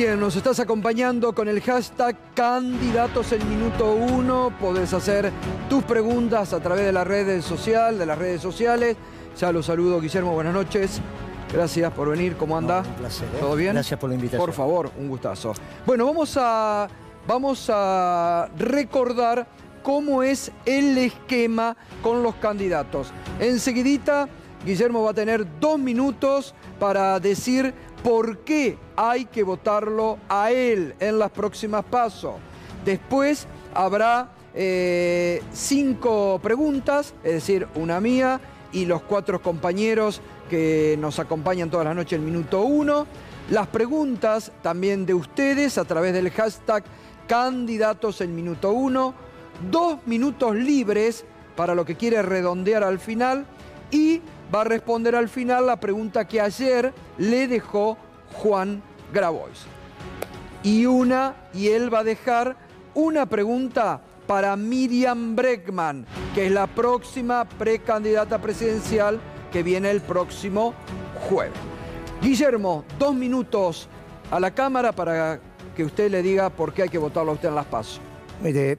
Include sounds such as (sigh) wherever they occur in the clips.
Bien, nos estás acompañando con el hashtag candidatos en minuto uno. Podés hacer tus preguntas a través de la red social, de las redes sociales. Ya los saludo, Guillermo, buenas noches. Gracias por venir, ¿cómo anda? un placer. ¿eh? ¿Todo bien? Gracias por la invitación. Por favor, un gustazo. Bueno, vamos a, vamos a recordar cómo es el esquema con los candidatos. Enseguidita, Guillermo va a tener dos minutos para decir por qué hay que votarlo a él en las próximas pasos. Después habrá eh, cinco preguntas, es decir, una mía y los cuatro compañeros que nos acompañan todas las noches el minuto uno. Las preguntas también de ustedes a través del hashtag candidatos en minuto uno. Dos minutos libres para lo que quiere redondear al final y va a responder al final la pregunta que ayer le dejó Juan Grabois. Y una, y él va a dejar una pregunta para Miriam Breckman, que es la próxima precandidata presidencial que viene el próximo jueves. Guillermo, dos minutos a la Cámara para que usted le diga por qué hay que votarlo a usted en las pasos. Mire,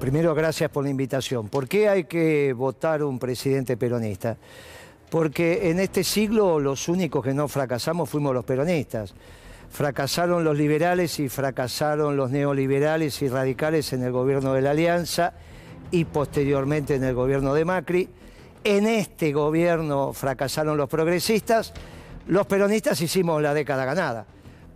primero gracias por la invitación. ¿Por qué hay que votar un presidente peronista? Porque en este siglo los únicos que no fracasamos fuimos los peronistas. Fracasaron los liberales y fracasaron los neoliberales y radicales en el gobierno de la Alianza y posteriormente en el gobierno de Macri. En este gobierno fracasaron los progresistas. Los peronistas hicimos la década ganada,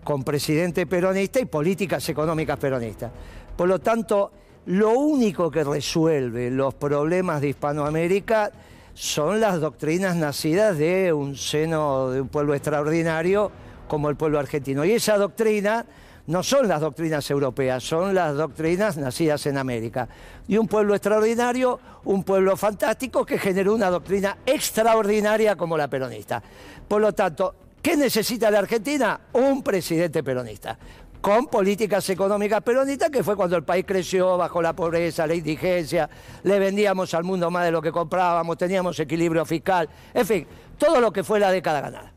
con presidente peronista y políticas económicas peronistas. Por lo tanto, lo único que resuelve los problemas de Hispanoamérica son las doctrinas nacidas de un seno de un pueblo extraordinario como el pueblo argentino. Y esa doctrina no son las doctrinas europeas, son las doctrinas nacidas en América. Y un pueblo extraordinario, un pueblo fantástico que generó una doctrina extraordinaria como la peronista. Por lo tanto, ¿qué necesita la Argentina? Un presidente peronista con políticas económicas peronistas, que fue cuando el país creció bajo la pobreza, la indigencia, le vendíamos al mundo más de lo que comprábamos, teníamos equilibrio fiscal, en fin, todo lo que fue la década ganada.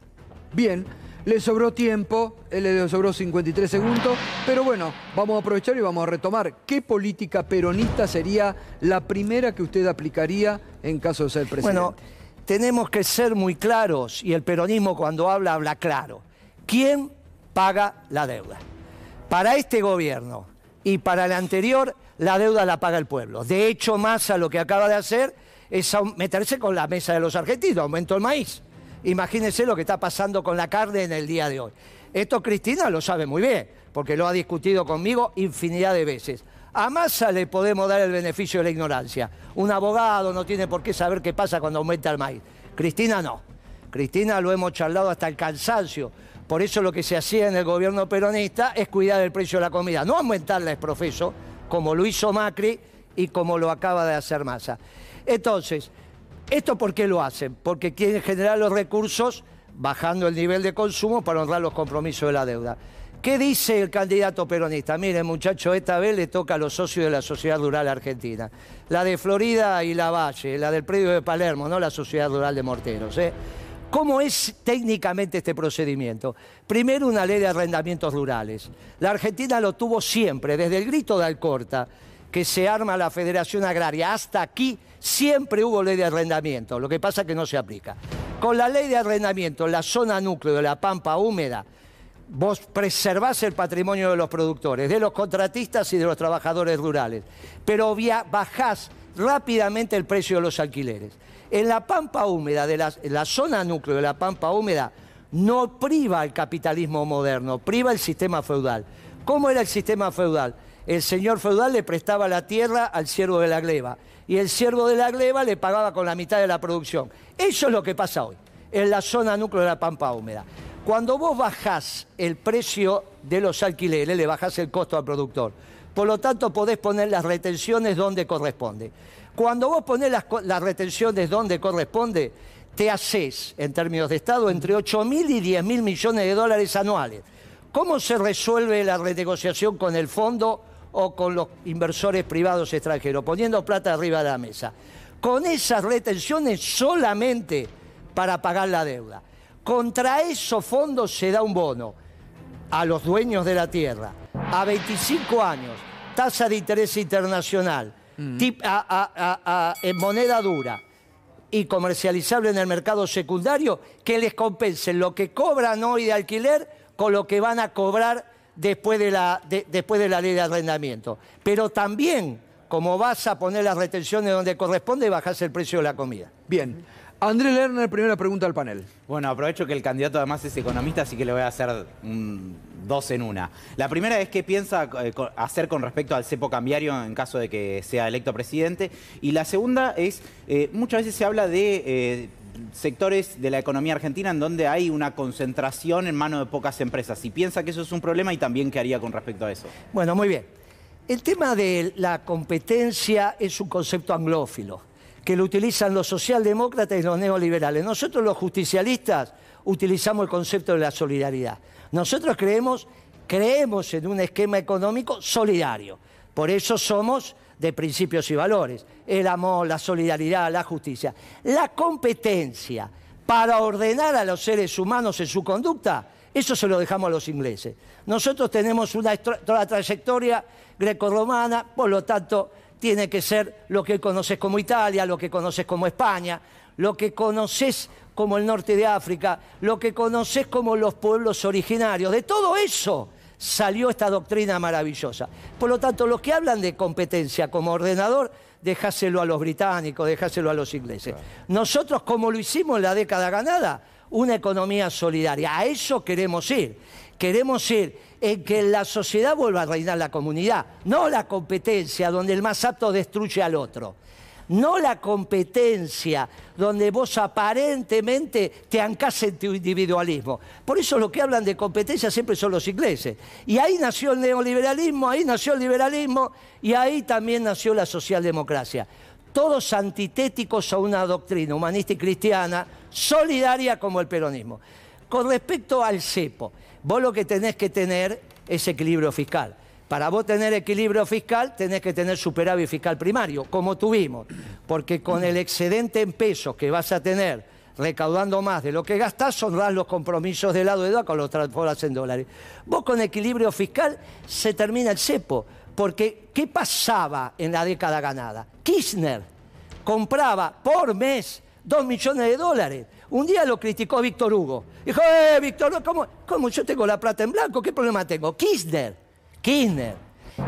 Bien, le sobró tiempo, le sobró 53 segundos, pero bueno, vamos a aprovechar y vamos a retomar. ¿Qué política peronista sería la primera que usted aplicaría en caso de ser presidente? Bueno, tenemos que ser muy claros, y el peronismo cuando habla, habla claro. ¿Quién paga la deuda? Para este gobierno y para el anterior, la deuda la paga el pueblo. De hecho, Massa lo que acaba de hacer es meterse con la mesa de los argentinos, aumento el maíz. Imagínense lo que está pasando con la carne en el día de hoy. Esto Cristina lo sabe muy bien, porque lo ha discutido conmigo infinidad de veces. A Massa le podemos dar el beneficio de la ignorancia. Un abogado no tiene por qué saber qué pasa cuando aumenta el maíz. Cristina no. Cristina lo hemos charlado hasta el cansancio. Por eso lo que se hacía en el gobierno peronista es cuidar el precio de la comida, no aumentarla es profeso, como lo hizo Macri y como lo acaba de hacer Massa. Entonces, ¿esto por qué lo hacen? Porque quieren generar los recursos bajando el nivel de consumo para honrar los compromisos de la deuda. ¿Qué dice el candidato peronista? Miren, muchachos, esta vez le toca a los socios de la Sociedad Rural Argentina. La de Florida y la Valle, la del predio de Palermo, no la Sociedad Rural de Morteros. ¿eh? ¿Cómo es técnicamente este procedimiento? Primero, una ley de arrendamientos rurales. La Argentina lo tuvo siempre, desde el grito de Alcorta, que se arma la Federación Agraria, hasta aquí siempre hubo ley de arrendamiento, lo que pasa es que no se aplica. Con la ley de arrendamiento en la zona núcleo de la Pampa Húmeda, vos preservás el patrimonio de los productores, de los contratistas y de los trabajadores rurales, pero bajás rápidamente el precio de los alquileres. En la pampa húmeda, de la, zona núcleo de la pampa húmeda, no priva el capitalismo moderno, priva el sistema feudal. ¿Cómo era el sistema feudal? El señor feudal le prestaba la tierra al siervo de la gleba y el siervo de la gleba le pagaba con la mitad de la producción. Eso es lo que pasa hoy, en la zona núcleo de la pampa húmeda. Cuando vos bajás el precio de los alquileres, le bajás el costo al productor. Por lo tanto, podés poner las retenciones donde corresponde. Cuando vos ponés las, retenciones donde corresponde, te haces, en términos de Estado, entre 8 mil y 10 mil millones de dólares anuales. ¿Cómo se resuelve la renegociación con el fondo o con los inversores privados extranjeros? Poniendo plata arriba de la mesa. Con esas retenciones solamente para pagar la deuda. Contra esos fondos se da un bono. a los dueños de la tierra a 25 años, tasa de interés internacional, en moneda dura y comercializable en el mercado secundario, que les compensen lo que cobran hoy de alquiler con lo que van a cobrar después de la, después de la ley de arrendamiento. Pero también, como vas a poner las retenciones donde corresponde, bajas el precio de la comida. Bien. Andrés Lerner, primera pregunta al panel. Bueno, aprovecho que el candidato además es economista, así que le voy a hacer dos en una. La primera es qué piensa eh, hacer con respecto al cepo cambiario en caso de que sea electo presidente. Y la segunda es, eh, muchas veces se habla de eh, sectores de la economía argentina en donde hay una concentración en manos de pocas empresas. Si piensa que eso es un problema y también qué haría con respecto a eso. Bueno, muy bien. El tema de la competencia es un concepto anglófilo que lo utilizan los socialdemócratas y los neoliberales. Nosotros los justicialistas utilizamos el concepto de la solidaridad. Nosotros creemos, creemos en un esquema económico solidario. Por eso somos de principios y valores. El amor, la solidaridad, la justicia. La competencia para ordenar a los seres humanos en su conducta, eso se lo dejamos a los ingleses. Nosotros tenemos una trayectoria grecorromana, por lo tanto tiene que ser lo que conoces como Italia, lo que conoces como España, lo que conoces como el norte de África, lo que conoces como los pueblos originarios. De todo eso salió esta doctrina maravillosa. Por lo tanto, los que hablan de competencia como ordenador, dejáselo a los británicos, dejáselo a los ingleses. Nosotros, como lo hicimos en la década ganada, una economía solidaria. A eso queremos ir. Queremos ir en que la sociedad vuelva a reinar la comunidad, no la competencia donde el más apto destruye al otro. No la competencia donde vos aparentemente te ancás en tu individualismo. Por eso lo que hablan de competencia siempre son los ingleses. Y ahí nació el neoliberalismo, ahí nació el liberalismo y ahí también nació la socialdemocracia. Todos antitéticos a una doctrina humanista y cristiana solidaria como el peronismo. Con respecto al cepo, vos lo que tenés que tener es equilibrio fiscal. Para vos tener equilibrio fiscal tenés que tener superávit fiscal primario, como tuvimos, porque con el excedente en pesos que vas a tener recaudando más de lo que gastás, honrás los compromisos de de deuda con los transformas en dólares. Vos con equilibrio fiscal se termina el cepo, porque ¿qué pasaba en la década ganada? Kirchner compraba por mes dos millones de dólares un día lo criticó Víctor Hugo. Dijo, eh, Víctor, ¿cómo, ¿cómo yo tengo la plata en blanco? ¿Qué problema tengo? Kirchner, Kirchner,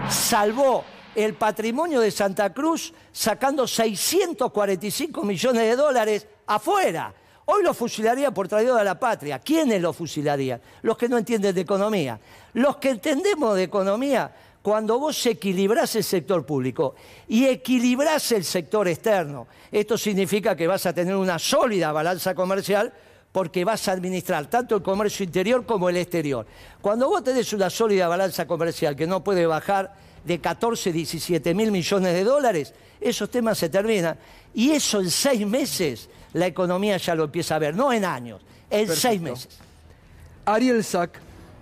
salvó el patrimonio de Santa Cruz sacando 645 millones de dólares afuera. Hoy lo fusilaría por traidor a la patria. ¿Quiénes lo fusilarían? Los que no entienden de economía. Los que entendemos de economía cuando vos equilibrás el sector público y equilibrás el sector externo, esto significa que vas a tener una sólida balanza comercial porque vas a administrar tanto el comercio interior como el exterior. Cuando vos tenés una sólida balanza comercial que no puede bajar de 14, 17 mil millones de dólares, esos temas se terminan. Y eso en seis meses la economía ya lo empieza a ver, no en años, en seis meses. Ariel Sack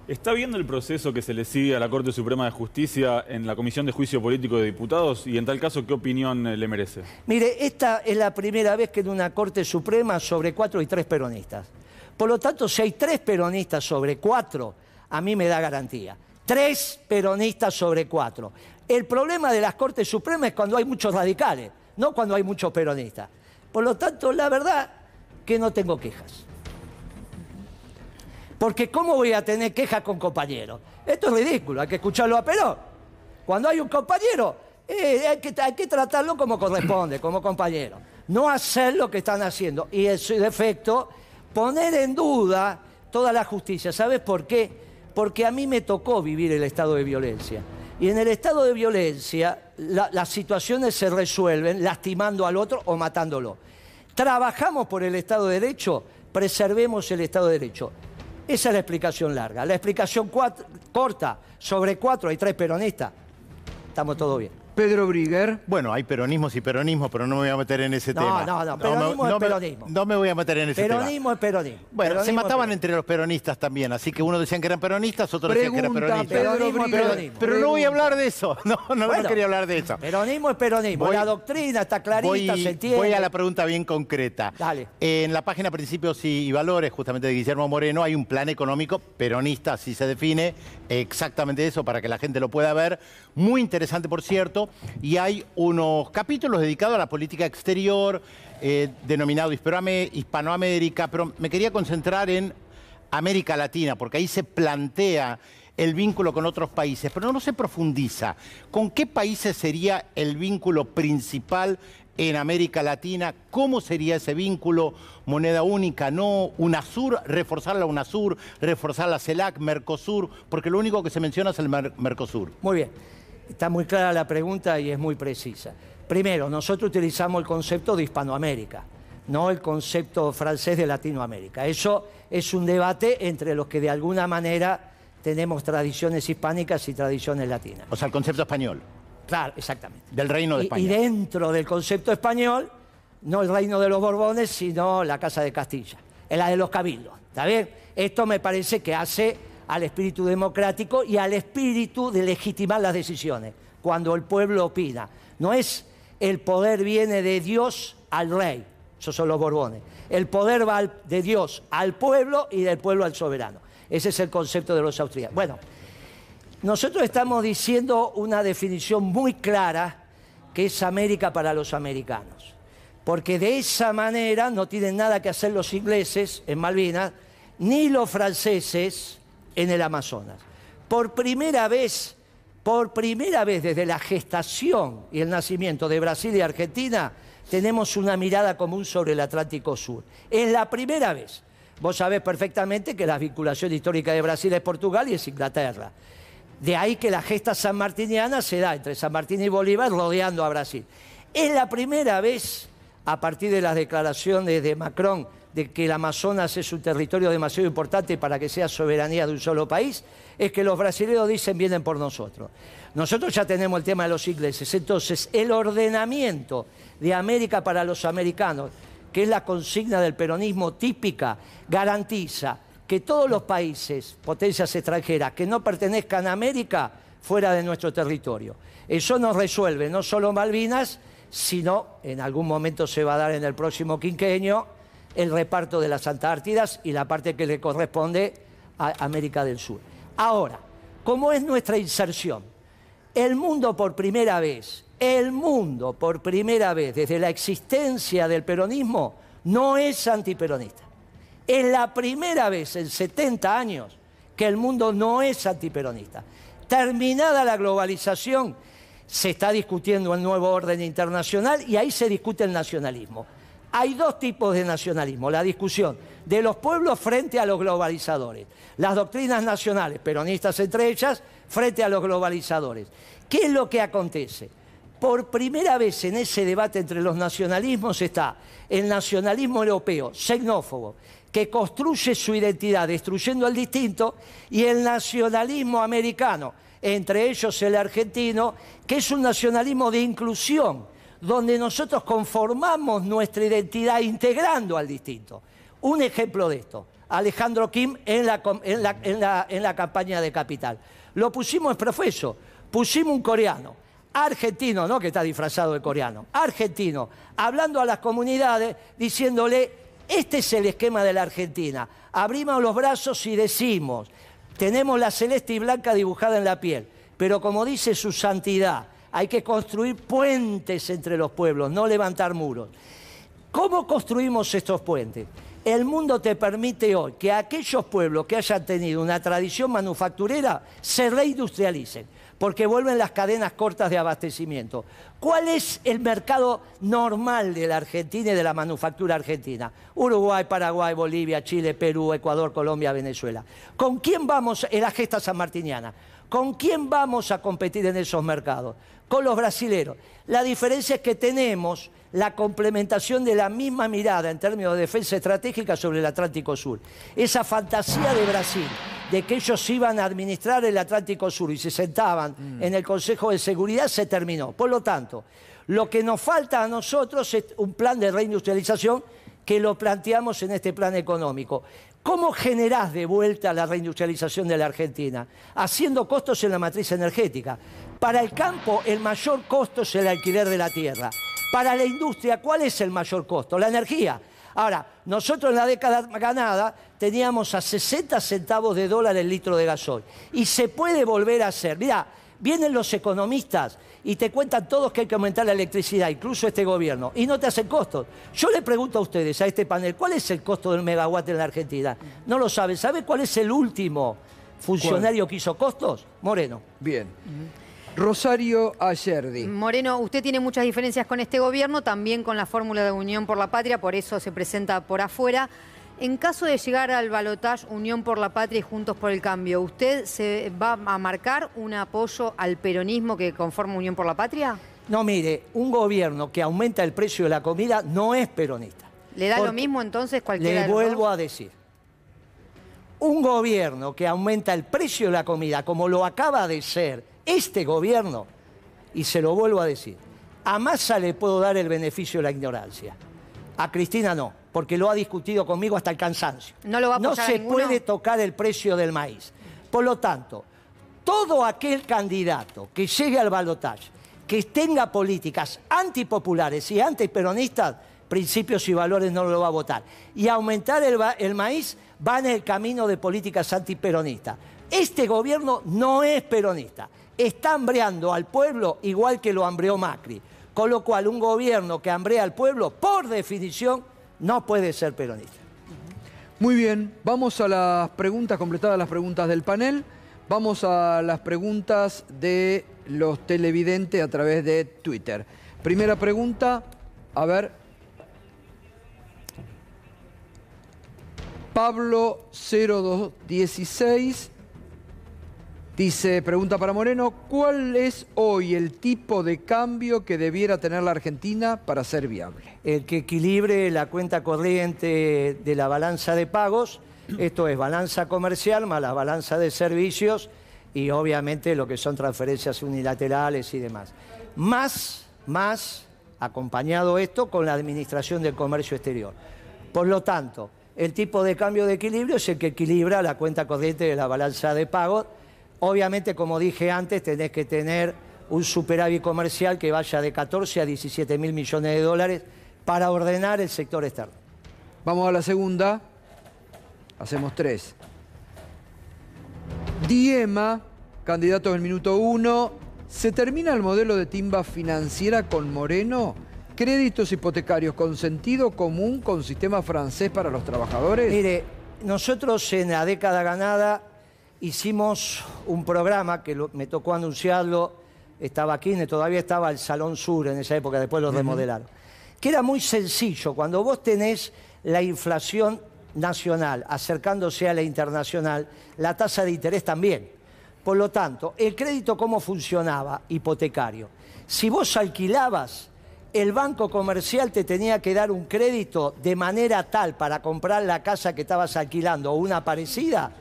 ¿Está viendo el proceso que se le sigue a la Corte Suprema de Justicia en la Comisión de Juicio Político de Diputados? Y en tal caso, ¿qué opinión eh, le merece? Mire, esta es la primera vez que en una Corte Suprema sobre cuatro y tres peronistas. Por lo tanto, si hay tres peronistas sobre cuatro, a mí me da garantía. Tres peronistas sobre cuatro. El problema de las Cortes Supremas es cuando hay muchos radicales, no cuando hay muchos peronistas. Por lo tanto, la verdad que no tengo quejas. Porque ¿cómo voy a tener quejas con compañeros? Esto es ridículo, hay que escucharlo a Perón. Cuando hay un compañero, eh, hay, que, hay, que, tratarlo como corresponde, (coughs) como compañero. No hacer lo que están haciendo. Y en su defecto, poner en duda toda la justicia. ¿Sabes por qué? Porque a mí me tocó vivir el estado de violencia. Y en el estado de violencia, las situaciones se resuelven lastimando al otro o matándolo. Trabajamos por el Estado de Derecho, preservemos el Estado de Derecho. Esa es la explicación larga. La explicación corta, sobre cuatro hay tres peronistas. Estamos todo bien. Pedro Brigger. Bueno, hay peronismos y peronismos, pero no me voy a meter en ese No, tema. no, no, peronismo es me- peronismo. No me voy a meter en ese tema. Peronismo es peronismo. Bueno, se Peronismo es mataban entre los peronistas también, así que unos decían que eran peronistas, otros decían que eran Pregunta, peronistas. Peronismo es Brigger. peronismo. Pero no voy a Pregunta. hablar de eso, (laughs) no, no, no Bueno, quería hablar de eso. Peronismo es peronismo. Voy- la doctrina está clarita, Voy, se entiende. voy a la pregunta bien concreta. Dale. En la página Principios y Valores, justamente de Guillermo Moreno, hay un plan económico peronista, así se define, exactamente eso, para que la gente lo pueda ver. Muy interesante, por cierto. Y hay unos capítulos dedicados a la política exterior, eh, denominado Hispanoamérica, pero me quería concentrar en América Latina, porque ahí se plantea el vínculo con otros países, pero no se profundiza. ¿Con qué países sería el vínculo principal en América Latina? ¿Cómo sería ese vínculo? Moneda única, no, UNASUR, reforzar la UNASUR, reforzar la CELAC, Mercosur, porque lo único que se menciona es el Mer- Mercosur. Muy bien. Está muy clara la pregunta y es muy precisa. Primero, nosotros utilizamos el concepto de Hispanoamérica, no el concepto francés de Latinoamérica. Eso es un debate entre los que de alguna manera tenemos tradiciones hispánicas y tradiciones latinas. O sea, el concepto español, Claro, exactamente. del Reino de Y- España. Y, dentro del concepto español, no el reino de los Borbones, sino la Casa de Castilla, la de los cabildos. ¿Está bien? Esto me parece que hace al espíritu democrático y al espíritu de legitimar las decisiones, cuando el pueblo opina. No es el poder viene de Dios al rey, esos son los Borbones. El poder va de Dios al pueblo y del pueblo al soberano. Ese es el concepto de los austríacos. Bueno, nosotros estamos diciendo una definición muy clara que es América para los americanos. Porque de esa manera no tienen nada que hacer los ingleses en Malvinas, ni los franceses en el Amazonas. Por primera vez, por primera vez desde la gestación y el nacimiento de Brasil y Argentina, tenemos una mirada común sobre el Atlántico Sur. Es la primera vez. Vos sabés perfectamente que la vinculación histórica de Brasil es Portugal y es Inglaterra. De ahí que la gesta sanmartiniana se da entre San Martín y Bolívar rodeando a Brasil. Es la primera vez, a partir de las declaraciones de Macron, de que el Amazonas es un territorio demasiado importante para que sea soberanía de un solo país, es que los brasileños dicen vienen por nosotros. Nosotros ya tenemos el tema de los ingleses. Entonces, el ordenamiento de América para los americanos, que es la consigna del peronismo típica, garantiza que todos los países, potencias extranjeras, que no pertenezcan a América, fuera de nuestro territorio. Eso nos resuelve no solo Malvinas, sino en algún momento se va a dar en el próximo quinquenio el reparto de las Antártidas y la parte que le corresponde a América del Sur. Ahora, ¿cómo es nuestra inserción? El mundo por primera vez, el mundo por primera vez desde la existencia del peronismo no es antiperonista. Es la primera vez en 70 años que el mundo no es antiperonista. Terminada la globalización, se está discutiendo el nuevo orden internacional y ahí se discute el nacionalismo. Hay dos tipos de nacionalismo, la discusión de los pueblos frente a los globalizadores, las doctrinas nacionales, peronistas entre ellas, frente a los globalizadores. ¿Qué es lo que acontece? Por primera vez en ese debate entre los nacionalismos está el nacionalismo europeo, xenófobo, que construye su identidad destruyendo al distinto, y el nacionalismo americano, entre ellos el argentino, que es un nacionalismo de inclusión, donde nosotros conformamos nuestra identidad integrando al distinto. Un ejemplo de esto, Alejandro Kim en la, campaña de Capital. Lo pusimos en profeso, pusimos un coreano, argentino, no que está disfrazado de coreano, argentino, hablando a las comunidades, diciéndole, este es el esquema de la Argentina, abrimos los brazos y decimos, tenemos la celeste y blanca dibujada en la piel, pero como dice su santidad, hay que construir puentes entre los pueblos, no levantar muros. ¿Cómo construimos estos puentes? El mundo te permite hoy que aquellos pueblos que hayan tenido una tradición manufacturera se reindustrialicen, porque vuelven las cadenas cortas de abastecimiento. ¿Cuál es el mercado normal de la Argentina y de la manufactura argentina? Uruguay, Paraguay, Bolivia, Chile, Perú, Ecuador, Colombia, Venezuela. ¿Con quién vamos en la gesta sanmartiniana? ¿Con quién vamos a competir en esos mercados? Con los brasileros. La diferencia es que tenemos la complementación de la misma mirada en términos de defensa estratégica sobre el Atlántico Sur. Esa fantasía de Brasil, de que ellos iban a administrar el Atlántico Sur y se sentaban Mm. en el Consejo de Seguridad, se terminó. Por lo tanto, lo que nos falta a nosotros es un plan de reindustrialización que lo planteamos en este plan económico. ¿Cómo generás de vuelta la reindustrialización de la Argentina? Haciendo costos en la matriz energética. Para el campo, el mayor costo es el alquiler de la tierra. Para la industria, ¿cuál es el mayor costo? La energía. Ahora, nosotros en la década ganada teníamos a 60 centavos de dólar el litro de gasoil. Y se puede volver a hacer. Mirá, vienen los economistas y te cuentan todos que hay que aumentar la electricidad, incluso este gobierno, y no te hacen costos. Yo le pregunto a ustedes, a este panel, ¿cuál es el costo del megawatt en la Argentina? No lo saben. ¿Sabe cuál es el último funcionario que hizo costos? Moreno. Bien. Rosario Ayerdi. Moreno, usted tiene muchas diferencias con este gobierno, también con la fórmula de Unión por la Patria, por eso se presenta por afuera. En caso de llegar al balotaje Unión por la Patria y Juntos por el Cambio, ¿usted se va a marcar un apoyo al peronismo que conforma Unión por la Patria? No, mire, un gobierno que aumenta el precio de la comida no es peronista. ¿Le da Porque lo mismo entonces cualquiera Le vuelvo dos? a decir. Un gobierno que aumenta el precio de la comida, como lo acaba de ser este gobierno, y se lo vuelvo a decir, a Massa le puedo dar el beneficio de la ignorancia. A Cristina no, porque lo ha discutido conmigo hasta el cansancio. ¿No lo va a No apoyar a se puede tocar el precio del maíz. Por lo tanto, todo aquel candidato que llegue al balotaje, que tenga políticas antipopulares y antiperonistas, principios y valores no lo va a votar. Y aumentar el maíz va en el camino de políticas antiperonistas. Este gobierno no es peronista. Está hambreando al pueblo igual que lo hambreó Macri. Con lo cual, un gobierno que hambrea al pueblo, por definición, no puede ser peronista. Muy bien, vamos a las preguntas, completadas las preguntas del panel. Vamos a las preguntas de los televidentes a través de Twitter. Primera pregunta, a ver. Pablo 0216 dice, pregunta para Moreno, ¿cuál es hoy el tipo de cambio que debiera tener la Argentina para ser viable? el que equilibre la cuenta corriente de la balanza de pagos, (clears throat) esto es balanza comercial más la balanza de servicios y obviamente lo que son transferencias unilaterales y demás. Más, más acompañado esto con la administración del comercio exterior. Por lo tanto, el tipo de cambio de equilibrio es el que equilibra la cuenta corriente de la balanza de pagos. Obviamente, como dije antes, tenés que tener un superávit comercial que vaya de 14 a 17 mil millones de dólares para ordenar el sector externo. Vamos a la segunda. Hacemos tres. Diema, candidato del minuto uno. ¿Se termina el modelo de timba financiera con Moreno? ¿Créditos hipotecarios con sentido común con sistema francés para los trabajadores? Mire, nosotros en la década ganada hicimos un programa que lo- me tocó anunciarlo, estaba aquí, todavía estaba el Salón Sur en esa época, después lo remodelaron, que era muy sencillo, cuando vos tenés la inflación nacional acercándose a la internacional, la tasa de interés también. Por lo tanto, el crédito cómo funcionaba hipotecario. Si vos alquilabas, el banco comercial te tenía que dar un crédito de manera tal para comprar la casa que estabas alquilando o una parecida,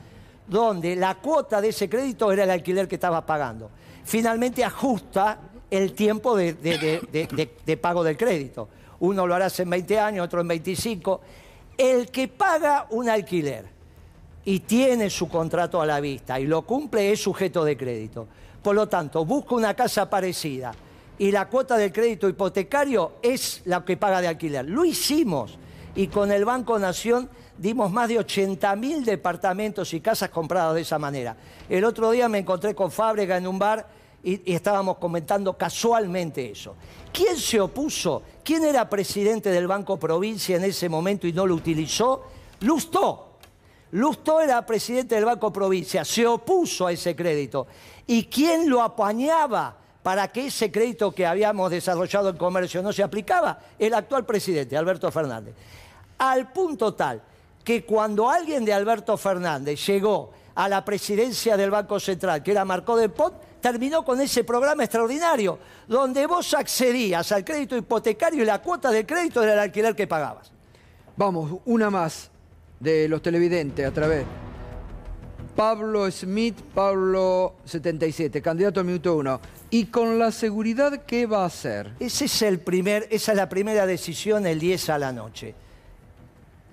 donde la cuota de ese crédito era el alquiler que estabas pagando. Finalmente ajusta el tiempo de, pago del crédito. Uno lo harás en 20 años, otro en 25. El que paga un alquiler y tiene su contrato a la vista y lo cumple es sujeto de crédito. Por lo tanto, busca una casa parecida y la cuota del crédito hipotecario es la que paga de alquiler. Lo hicimos y con el Banco Nación dimos más de 80 mil departamentos y casas compradas de esa manera. El otro día me encontré con Fábrega en un bar y, y estábamos comentando casualmente eso. ¿Quién se opuso? ¿Quién era presidente del Banco Provincia en ese momento y no lo utilizó? Lustó. Lustó era presidente del Banco Provincia, se opuso a ese crédito. ¿Y quién lo apañaba para que ese crédito que habíamos desarrollado en comercio no se aplicaba? El actual presidente, Alberto Fernández. Al punto tal que cuando alguien de Alberto Fernández llegó a la presidencia del Banco Central, que era Marcó del Pont, terminó con ese programa extraordinario, donde vos accedías al crédito hipotecario y la cuota del crédito era el alquiler que pagabas. Vamos, una más de los televidentes a través. Pablo Smith, Pablo 77, candidato a minuto uno. ¿Y con la seguridad qué va a hacer? Ese es el primer, esa es la primera decisión el 10 a la noche.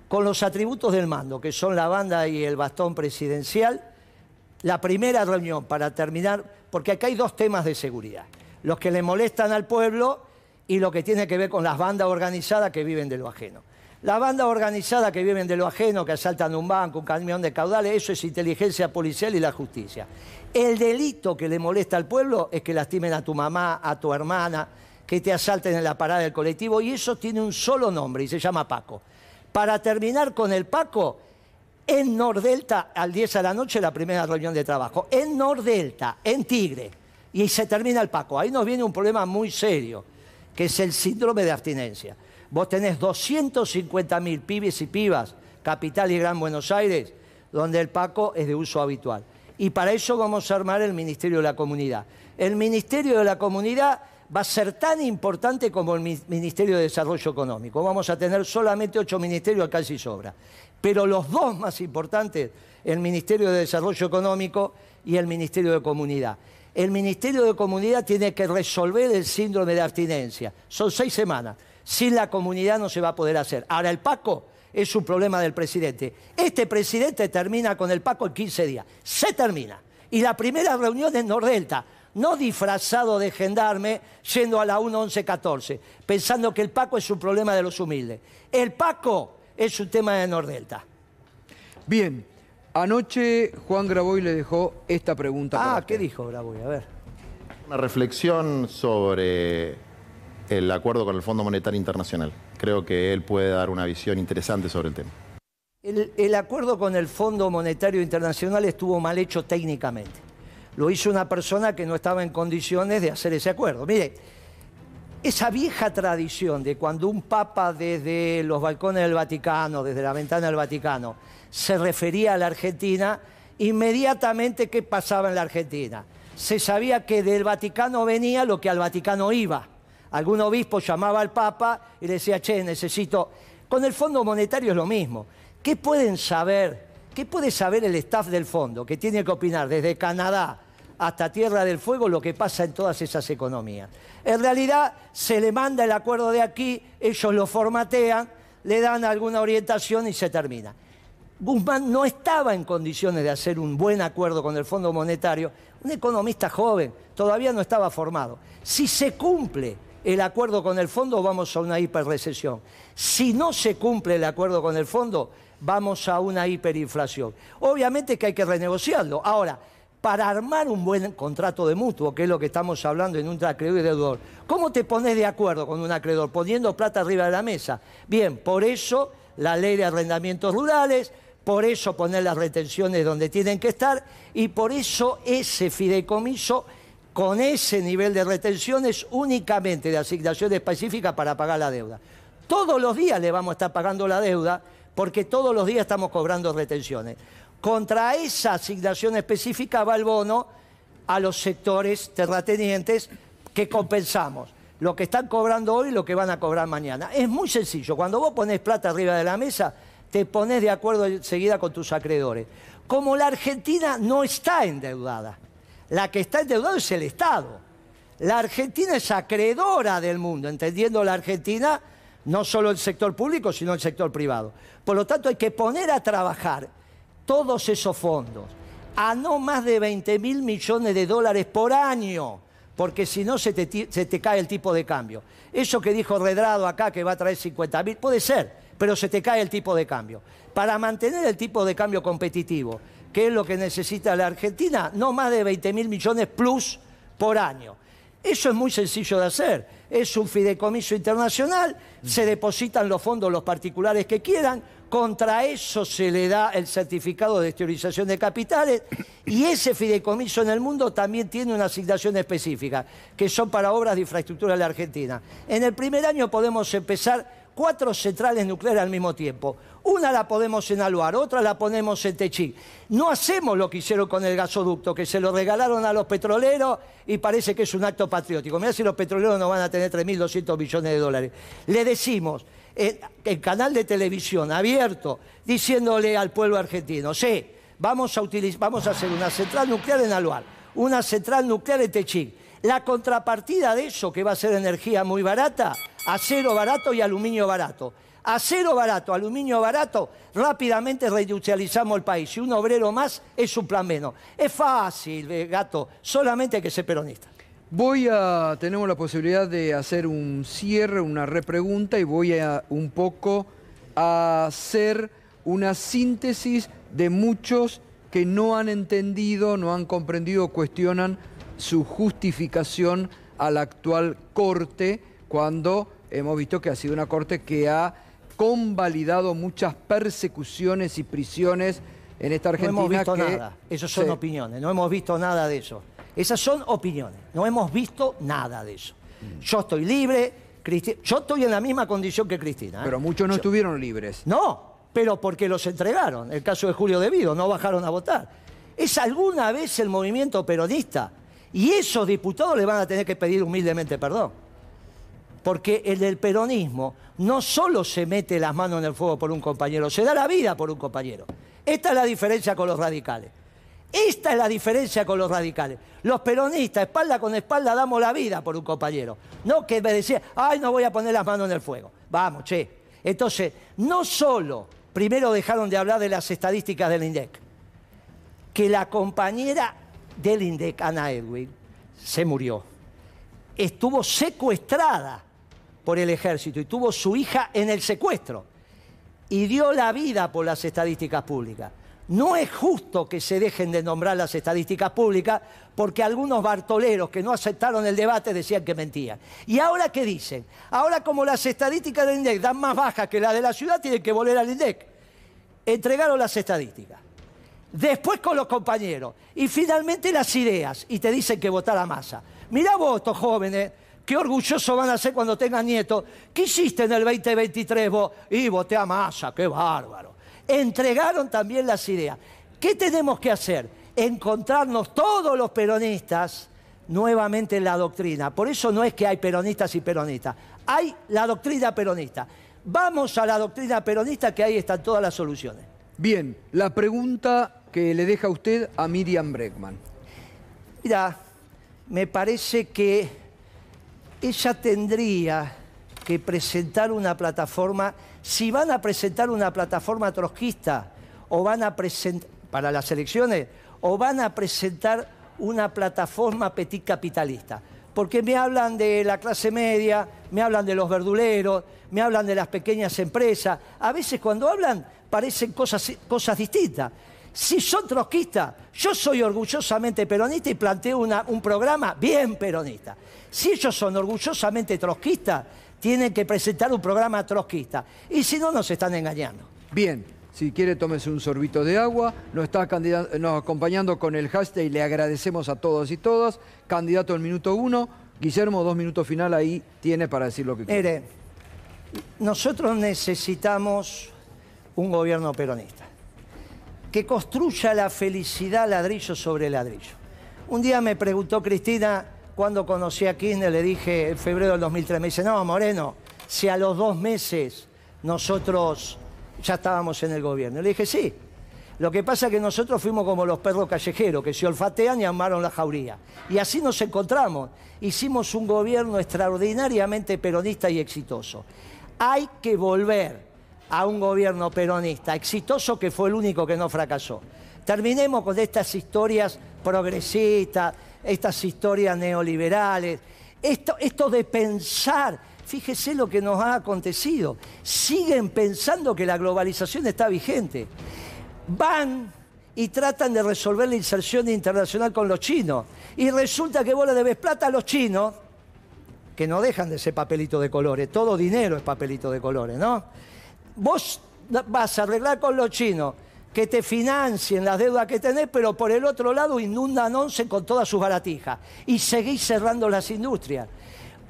Con los atributos del mando, que son la banda y el bastón presidencial, la primera reunión para terminar, porque acá hay dos temas de seguridad. Los que le molestan al pueblo y lo que tiene que ver con las bandas organizadas que viven de lo ajeno. La banda organizada que viven de lo ajeno, que asaltan un banco, un camión de caudales, eso es inteligencia policial y la justicia. El delito que le molesta al pueblo es que lastimen a tu mamá, a tu hermana, que te asalten en la parada del colectivo, y eso tiene un solo nombre y se llama Paco. Para terminar con el Paco, en Nordelta, al 10 a la noche, la primera reunión de trabajo. En Nordelta, en Tigre. Y se termina el Paco. Ahí nos viene un problema muy serio, que es el síndrome de abstinencia. Vos tenés 250.000 pibes y pibas, capital y Gran Buenos Aires, donde el Paco es de uso habitual. Y para eso vamos a armar el Ministerio de la Comunidad. El Ministerio de la Comunidad va a ser tan importante como el Ministerio de Desarrollo Económico. Vamos a tener solamente ocho ministerios, casi y sobra. Pero los dos más importantes, el Ministerio de Desarrollo Económico y el Ministerio de Comunidad. El Ministerio de Comunidad tiene que resolver el síndrome de abstinencia. Son seis semanas. Sin la comunidad no se va a poder hacer. Ahora, el Paco es un problema del presidente. Este presidente termina con el Paco en 15 días. Se termina. Y la primera reunión en Nordelta, no disfrazado de gendarme, yendo a la 1.11.14, pensando que el Paco es un problema de los humildes. El Paco es un tema de Nordelta. Bien, anoche Juan Graboy le dejó esta pregunta. Ah, ¿qué dijo Graboy? A ver. Una reflexión sobre el acuerdo con el Fondo Monetario Internacional. Creo que él puede dar una visión interesante sobre el tema. El, acuerdo con el Fondo Monetario Internacional estuvo mal hecho técnicamente. Lo hizo una persona que no estaba en condiciones de hacer ese acuerdo. Mire, esa vieja tradición de cuando un papa desde los balcones del Vaticano, desde la ventana del Vaticano, se refería a la Argentina, inmediatamente ¿qué pasaba en la Argentina? Se sabía que del Vaticano venía lo que al Vaticano iba algún obispo llamaba al Papa y le decía, che, necesito... Con el Fondo Monetario es lo mismo. ¿Qué pueden saber? ¿Qué puede saber el staff del fondo que tiene que opinar desde Canadá hasta Tierra del Fuego lo que pasa en todas esas economías? En realidad se le manda el acuerdo de aquí, ellos lo formatean, le dan alguna orientación y se termina. Guzmán no estaba en condiciones de hacer un buen acuerdo con el Fondo Monetario, un economista joven, todavía no estaba formado. Si se cumple el acuerdo con el fondo, vamos a una hiperrecesión. Si no se cumple el acuerdo con el fondo, vamos a una hiperinflación. Obviamente que hay que renegociarlo. Ahora, para armar un buen contrato de mutuo, que es lo que estamos hablando en un acreedor y deudor, ¿cómo te pones de acuerdo con un acreedor? Poniendo plata arriba de la mesa. Bien, por eso la ley de arrendamientos rurales, por eso poner las retenciones donde tienen que estar y por eso ese fideicomiso con ese nivel de retenciones únicamente de asignación específica para pagar la deuda. Todos los días le vamos a estar pagando la deuda porque todos los días estamos cobrando retenciones. Contra esa asignación específica va el bono a los sectores terratenientes que compensamos. Lo que están cobrando hoy y lo que van a cobrar mañana. Es muy sencillo. Cuando vos pones plata arriba de la mesa, te pones de acuerdo enseguida con tus acreedores. Como la Argentina no está endeudada, la que está endeudada es el Estado. La Argentina es acreedora del mundo, entendiendo la Argentina no solo el sector público, sino el sector privado. Por lo tanto, hay que poner a trabajar todos esos fondos a no más de 20 mil millones de dólares por año, porque si no se te, cae el tipo de cambio. Eso que dijo Redrado acá, que va a traer 50 mil, puede ser, pero se te cae el tipo de cambio. Para mantener el tipo de cambio competitivo ¿Qué es lo que necesita la Argentina? No más de 20 mil millones plus por año. Eso es muy sencillo de hacer. Es un fideicomiso internacional, se depositan los fondos los particulares que quieran, contra eso se le da el certificado de exteriorización de capitales y ese fideicomiso en el mundo también tiene una asignación específica, que son para obras de infraestructura de la Argentina. En el primer año podemos empezar cuatro centrales nucleares al mismo tiempo. Una la podemos en Aluar, otra la ponemos en Techí. No hacemos lo que hicieron con el gasoducto, que se lo regalaron a los petroleros y parece que es un acto patriótico. Mirá si los petroleros no van a tener 3.200 millones de dólares. Le decimos, el, canal de televisión abierto, diciéndole al pueblo argentino, sí, vamos a, vamos a hacer una central nuclear en Aluar, una central nuclear en Techín. La contrapartida de eso, que va a ser energía muy barata, acero barato y aluminio barato. Acero barato, aluminio barato, rápidamente reindustrializamos el país. Y un obrero más es un plan menos. Es fácil, eh, gato, solamente que ser peronista. Voy a, tenemos la posibilidad de hacer un cierre, una repregunta y voy a un poco a hacer una síntesis de muchos que no han entendido, no han comprendido, cuestionan su justificación a la actual corte cuando hemos visto que ha sido una corte que ha convalidado muchas persecuciones y prisiones en esta No Argentina hemos visto que nada. Esas son Sí. opiniones. No hemos visto nada de eso. Esas son opiniones. No hemos visto nada de eso. Yo estoy libre. Cristi- Yo estoy en la misma condición que Cristina. ¿eh? Pero muchos no Yo- estuvieron libres. No, pero porque los entregaron. El caso de Julio Devido, no bajaron a votar. ¿Es alguna vez el movimiento peronista? Y esos diputados le van a tener que pedir humildemente perdón. Porque el del peronismo no solo se mete las manos en el fuego por un compañero, se da la vida por un compañero. Esta es la diferencia con los radicales. Esta es la diferencia con los radicales. Los peronistas, espalda con espalda, damos la vida por un compañero. No que me decía, ay, no voy a poner las manos en el fuego. Vamos, che. Entonces, no solo, primero dejaron de hablar de las estadísticas del INDEC, que la compañera del INDEC, Ana Edwin, se murió. Estuvo secuestrada por el ejército y tuvo su hija en el secuestro y dio la vida por las estadísticas públicas. No es justo que se dejen de nombrar las estadísticas públicas porque algunos bartoleros que no aceptaron el debate decían que mentían. ¿Y ahora qué dicen? Ahora como las estadísticas del INDEC dan más bajas que las de la ciudad, tienen que volver al INDEC. Entregaron las estadísticas. Después con los compañeros. Y finalmente las ideas. Y te dicen que votar a masa. Mirá vos, estos jóvenes, qué orgullosos van a ser cuando tengan nietos. ¿Qué hiciste en el 2023 vos? Y voté a masa, qué bárbaro. Entregaron también las ideas. ¿Qué tenemos que hacer? Encontrarnos todos los peronistas nuevamente en la doctrina. Por eso no es que hay peronistas y peronistas. Hay la doctrina peronista. Vamos a la doctrina peronista que ahí están todas las soluciones. Bien, la pregunta que le deja usted a Miriam Breckman. Mira, me parece que ella tendría que presentar una plataforma, si van a presentar una plataforma trotskista o van a presentar, para las elecciones, o van a presentar una plataforma petit capitalista. Porque me hablan de la clase media, me hablan de los verduleros, me hablan de las pequeñas empresas. A veces cuando hablan parecen cosas, cosas distintas. Si son trotskistas, yo soy orgullosamente peronista y planteo una- un programa bien peronista. Si ellos son orgullosamente trotskistas, tienen que presentar un programa trotskista. Y si no, nos están engañando. Bien, si quiere tómese un sorbito de agua. Nos está nos acompañando con el hashtag y le agradecemos a todos y todas. Candidato al minuto uno. Guillermo, dos minutos final, ahí tiene para decir lo que quiere. Mire, nosotros necesitamos un gobierno peronista que construya la felicidad ladrillo sobre ladrillo. Un día me preguntó Cristina cuando conocí a Kirchner, le dije en febrero del 2003, me dice, no, Moreno, si a los dos meses nosotros ya estábamos en el gobierno. Le dije, sí. Lo que pasa es que nosotros fuimos como los perros callejeros, que se olfatean y amaron la jauría. Y así nos encontramos. Hicimos un gobierno extraordinariamente peronista y exitoso. Hay que volver a un gobierno peronista exitoso que fue el único que no fracasó. Terminemos con estas historias progresistas, estas historias neoliberales, esto, esto de pensar, fíjese lo que nos ha acontecido, siguen pensando que la globalización está vigente. Van y tratan de resolver la inserción internacional con los chinos. Y resulta que vos le debes plata a los chinos, que no dejan de ser papelito de colores, todo dinero es papelito de colores, ¿no? Vos vas a arreglar con los chinos que te financien las deudas que tenés, pero por el otro lado inundan once con todas sus baratijas y seguís cerrando las industrias.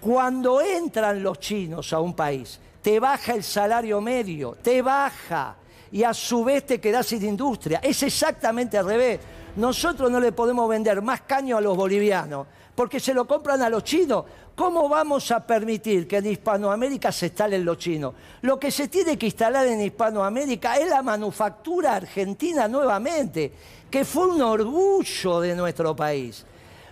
Cuando entran los chinos a un país, te baja el salario medio, te baja y a su vez te quedás sin industria. Es exactamente al revés. Nosotros no le podemos vender más caño a los bolivianos porque se lo compran a los chinos. ¿Cómo vamos a permitir que en Hispanoamérica se instalen los chinos? Lo que se tiene que instalar en Hispanoamérica es la manufactura argentina nuevamente, que fue un orgullo de nuestro país.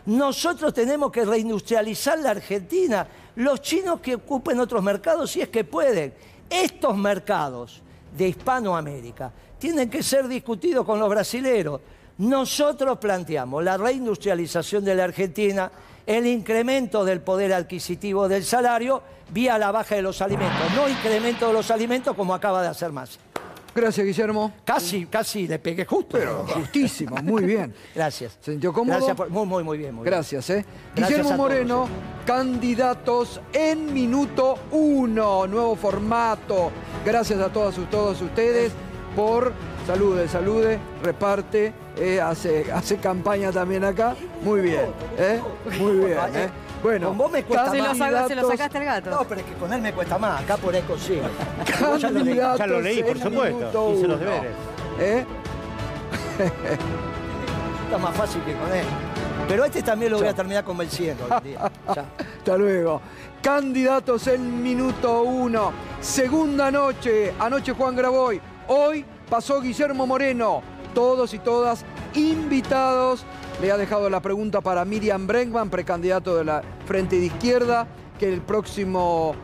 Nosotros tenemos que reindustrializar la Argentina, los chinos que ocupen otros mercados si es que pueden. Estos mercados de Hispanoamérica tienen que ser discutidos con los brasileros. Nosotros planteamos la reindustrialización de la Argentina, el incremento del poder adquisitivo del salario vía la baja de los alimentos, no incremento de los alimentos como acaba de hacer más. Gracias, Guillermo. Casi, casi le pegué justo. Pero justísimo, muy bien. (laughs) Gracias. ¿Se sintió cómodo? Gracias por- muy, muy, muy bien. muy. Gracias, ¿eh? Gracias Guillermo todos, Moreno, candidatos en minuto uno, nuevo formato. Gracias a todas y todos ustedes por salude, salude, reparte, eh, hace, hace campaña también acá. Muy bien, ¿eh? Muy bien, ¿eh? Bueno, Con vos me cuesta Se lo, más. saca- se lo sacaste al gato. No, pero es que con él me cuesta más. Acá por ahí consigo. Ya lo leí. Candidatos Ya lo leí, por supuesto. Hice los deberes. ¿Eh? (laughs) Está más fácil que con él. Pero este también lo voy a terminar convenciendo. algún día. (laughs) Ya. Hasta luego. Candidatos en minuto uno. Segunda noche. Anoche Juan Graboy. Hoy pasó Guillermo Moreno. Todos y todas invitados. Le ha dejado la pregunta para Miriam Brenkman, precandidato de la Frente de Izquierda, que el próximo